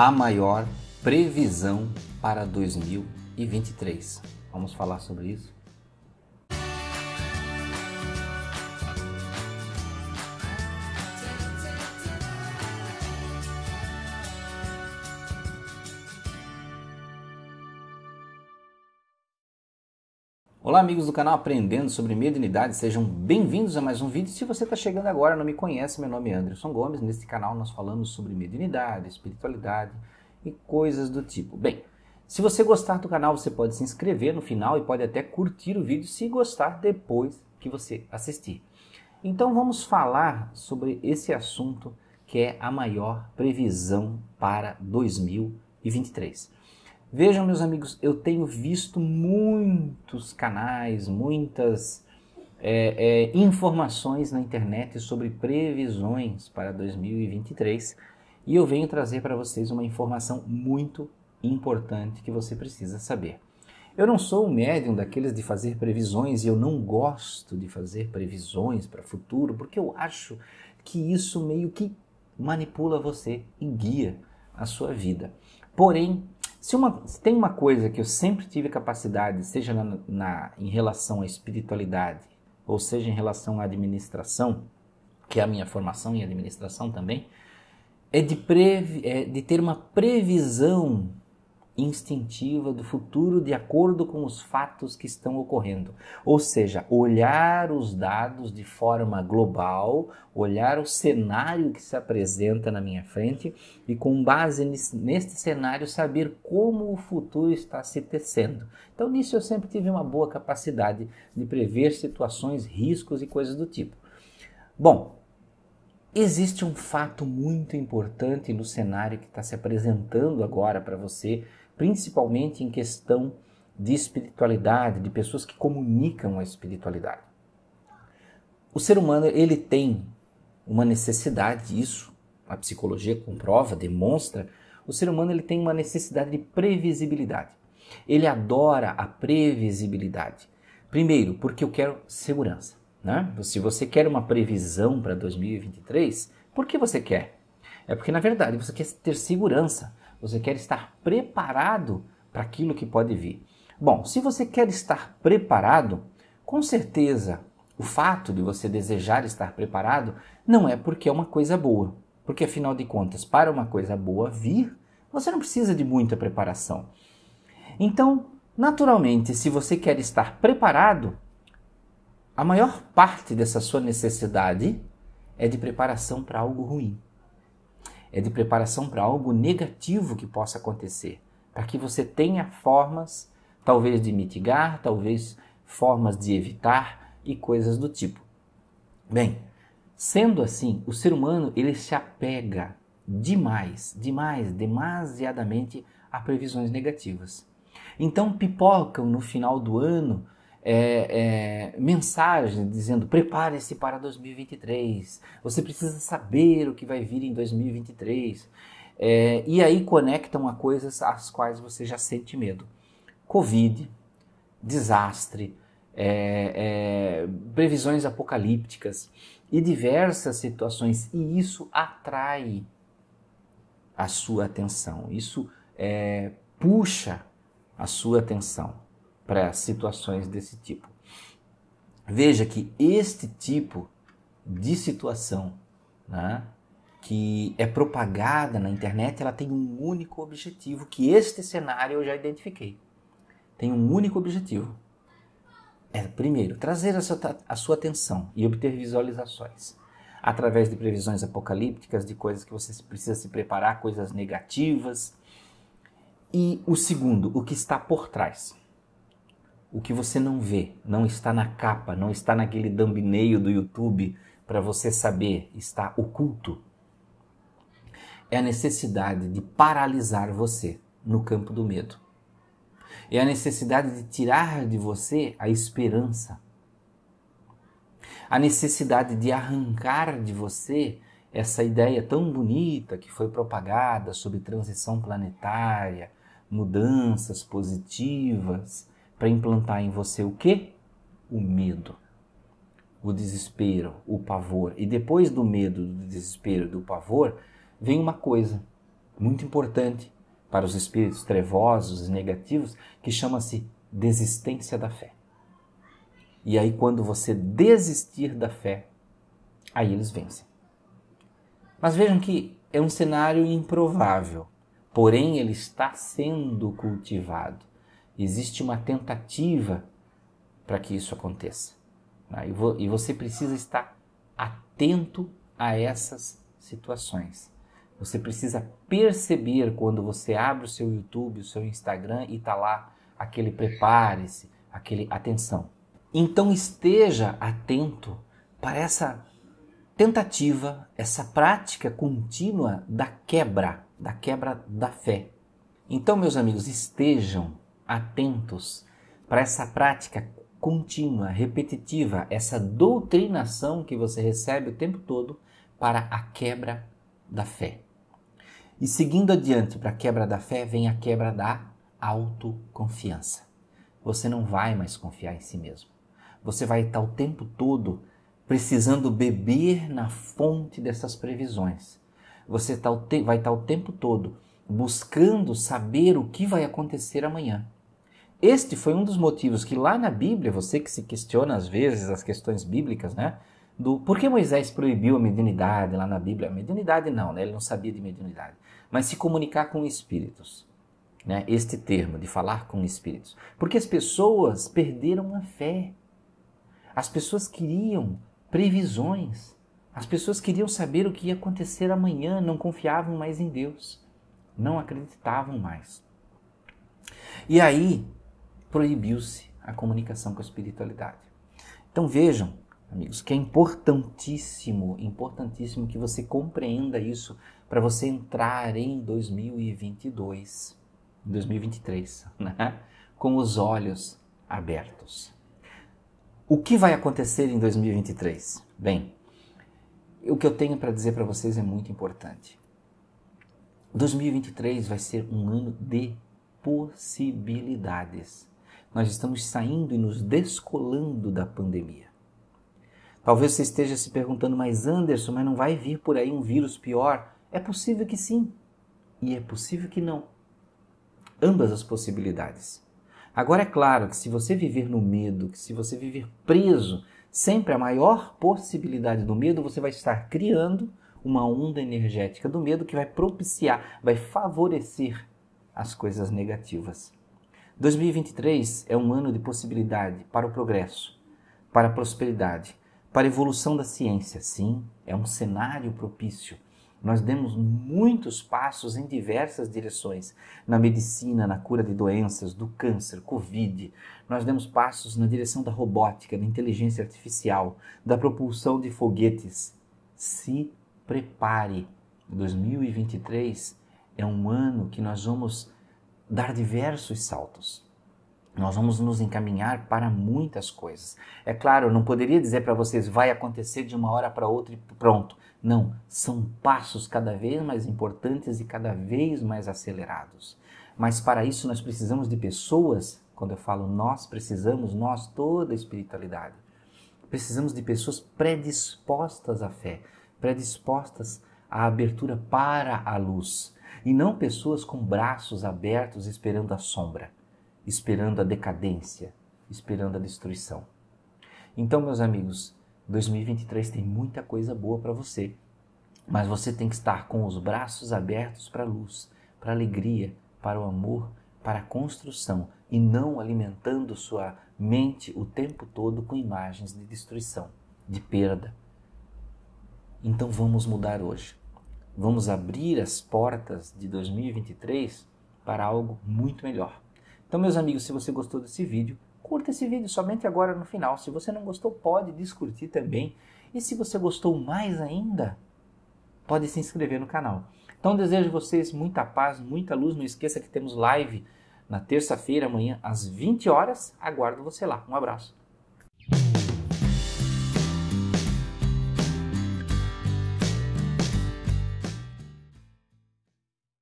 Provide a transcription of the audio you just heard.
a maior previsão para 2023. Vamos falar sobre isso? Olá amigos do canal Aprendendo sobre Mediunidade, sejam bem-vindos a mais um vídeo. Se você está chegando agora não me conhece, meu nome é Anderson Gomes. Neste canal nós falamos sobre mediunidade, espiritualidade e coisas do tipo. Bem, se você gostar do canal, você pode se inscrever no final e pode até curtir o vídeo se gostar depois que você assistir. Então vamos falar sobre esse assunto que é a maior previsão para 2023. Vejam, meus amigos, eu tenho visto muitos canais, muitas é, é, informações na internet sobre previsões para 2023 e eu venho trazer para vocês uma informação muito importante que você precisa saber. Eu não sou um médium daqueles de fazer previsões e eu não gosto de fazer previsões para o futuro porque eu acho que isso meio que manipula você e guia a sua vida. Porém, se, uma, se tem uma coisa que eu sempre tive capacidade, seja na, na, em relação à espiritualidade, ou seja em relação à administração, que é a minha formação em administração também, é de, previ, é de ter uma previsão instintiva do futuro de acordo com os fatos que estão ocorrendo. Ou seja, olhar os dados de forma global, olhar o cenário que se apresenta na minha frente e, com base neste cenário, saber como o futuro está se tecendo. Então, nisso eu sempre tive uma boa capacidade de prever situações, riscos e coisas do tipo. Bom, existe um fato muito importante no cenário que está se apresentando agora para você principalmente em questão de espiritualidade, de pessoas que comunicam a espiritualidade. O ser humano ele tem uma necessidade, isso a psicologia comprova, demonstra, o ser humano ele tem uma necessidade de previsibilidade. Ele adora a previsibilidade. Primeiro, porque eu quero segurança. Né? Se você quer uma previsão para 2023, por que você quer? É porque na verdade você quer ter segurança. Você quer estar preparado para aquilo que pode vir. Bom, se você quer estar preparado, com certeza o fato de você desejar estar preparado não é porque é uma coisa boa. Porque afinal de contas, para uma coisa boa vir, você não precisa de muita preparação. Então, naturalmente, se você quer estar preparado, a maior parte dessa sua necessidade é de preparação para algo ruim é de preparação para algo negativo que possa acontecer, para que você tenha formas, talvez de mitigar, talvez formas de evitar e coisas do tipo. Bem, sendo assim, o ser humano ele se apega demais, demais, demasiadamente a previsões negativas. Então pipocam no final do ano é, é, mensagens dizendo prepare-se para 2023, você precisa saber o que vai vir em 2023. É, e aí conectam a coisas às quais você já sente medo. Covid, desastre, é, é, previsões apocalípticas e diversas situações. E isso atrai a sua atenção, isso é, puxa a sua atenção para situações desse tipo. Veja que este tipo de situação né, que é propagada na internet, ela tem um único objetivo, que este cenário eu já identifiquei. Tem um único objetivo. É, primeiro, trazer a sua, a sua atenção e obter visualizações através de previsões apocalípticas, de coisas que você precisa se preparar, coisas negativas. E o segundo, o que está por trás o que você não vê, não está na capa, não está naquele thumbnail do YouTube para você saber, está oculto. É a necessidade de paralisar você no campo do medo. É a necessidade de tirar de você a esperança. A necessidade de arrancar de você essa ideia tão bonita que foi propagada sobre transição planetária, mudanças positivas, para implantar em você o quê? O medo, o desespero, o pavor. E depois do medo, do desespero, do pavor, vem uma coisa, muito importante para os espíritos trevosos e negativos que chama-se desistência da fé. E aí, quando você desistir da fé, aí eles vencem. Mas vejam que é um cenário improvável, porém ele está sendo cultivado. Existe uma tentativa para que isso aconteça. Né? E você precisa estar atento a essas situações. Você precisa perceber quando você abre o seu YouTube, o seu Instagram e está lá aquele prepare-se, aquele atenção. Então esteja atento para essa tentativa, essa prática contínua da quebra, da quebra da fé. Então, meus amigos, estejam atentos para essa prática contínua, repetitiva, essa doutrinação que você recebe o tempo todo para a quebra da fé. E seguindo adiante para a quebra da fé, vem a quebra da autoconfiança. Você não vai mais confiar em si mesmo. Você vai estar o tempo todo precisando beber na fonte dessas previsões. Você tá vai estar o tempo todo buscando saber o que vai acontecer amanhã. Este foi um dos motivos que lá na Bíblia, você que se questiona às vezes as questões bíblicas, né? Do por que Moisés proibiu a mediunidade lá na Bíblia? A mediunidade não, né? Ele não sabia de mediunidade. Mas se comunicar com espíritos. Né? Este termo de falar com espíritos. Porque as pessoas perderam a fé. As pessoas queriam previsões. As pessoas queriam saber o que ia acontecer amanhã, não confiavam mais em Deus. Não acreditavam mais. E aí proibiu-se a comunicação com a espiritualidade. Então vejam, amigos, que é importantíssimo, importantíssimo que você compreenda isso para você entrar em 2022, 2023, né? com os olhos abertos. O que vai acontecer em 2023? Bem, o que eu tenho para dizer para vocês é muito importante. 2023 vai ser um ano de possibilidades. Nós estamos saindo e nos descolando da pandemia. Talvez você esteja se perguntando, mas Anderson, mas não vai vir por aí um vírus pior? É possível que sim, e é possível que não. Ambas as possibilidades. Agora é claro que se você viver no medo, que se você viver preso, sempre a maior possibilidade do medo, você vai estar criando uma onda energética do medo que vai propiciar, vai favorecer as coisas negativas. 2023 é um ano de possibilidade para o progresso, para a prosperidade, para a evolução da ciência. Sim, é um cenário propício nós demos muitos passos em diversas direções, na medicina, na cura de doenças, do câncer, Covid. Nós demos passos na direção da robótica, da inteligência artificial, da propulsão de foguetes. Se prepare. 2023 é um ano que nós vamos dar diversos saltos. Nós vamos nos encaminhar para muitas coisas. É claro, não poderia dizer para vocês vai acontecer de uma hora para outra e pronto. Não, são passos cada vez mais importantes e cada vez mais acelerados. Mas para isso nós precisamos de pessoas, quando eu falo nós precisamos, nós toda a espiritualidade. Precisamos de pessoas predispostas à fé, predispostas à abertura para a luz, e não pessoas com braços abertos esperando a sombra esperando a decadência, esperando a destruição. Então, meus amigos, 2023 tem muita coisa boa para você, mas você tem que estar com os braços abertos para a luz, para a alegria, para o amor, para a construção e não alimentando sua mente o tempo todo com imagens de destruição, de perda. Então vamos mudar hoje. Vamos abrir as portas de 2023 para algo muito melhor. Então, meus amigos, se você gostou desse vídeo, curta esse vídeo somente agora no final. Se você não gostou, pode descurtir também. E se você gostou mais ainda, pode se inscrever no canal. Então, desejo a vocês muita paz, muita luz. Não esqueça que temos live na terça-feira, amanhã, às 20 horas. Aguardo você lá. Um abraço.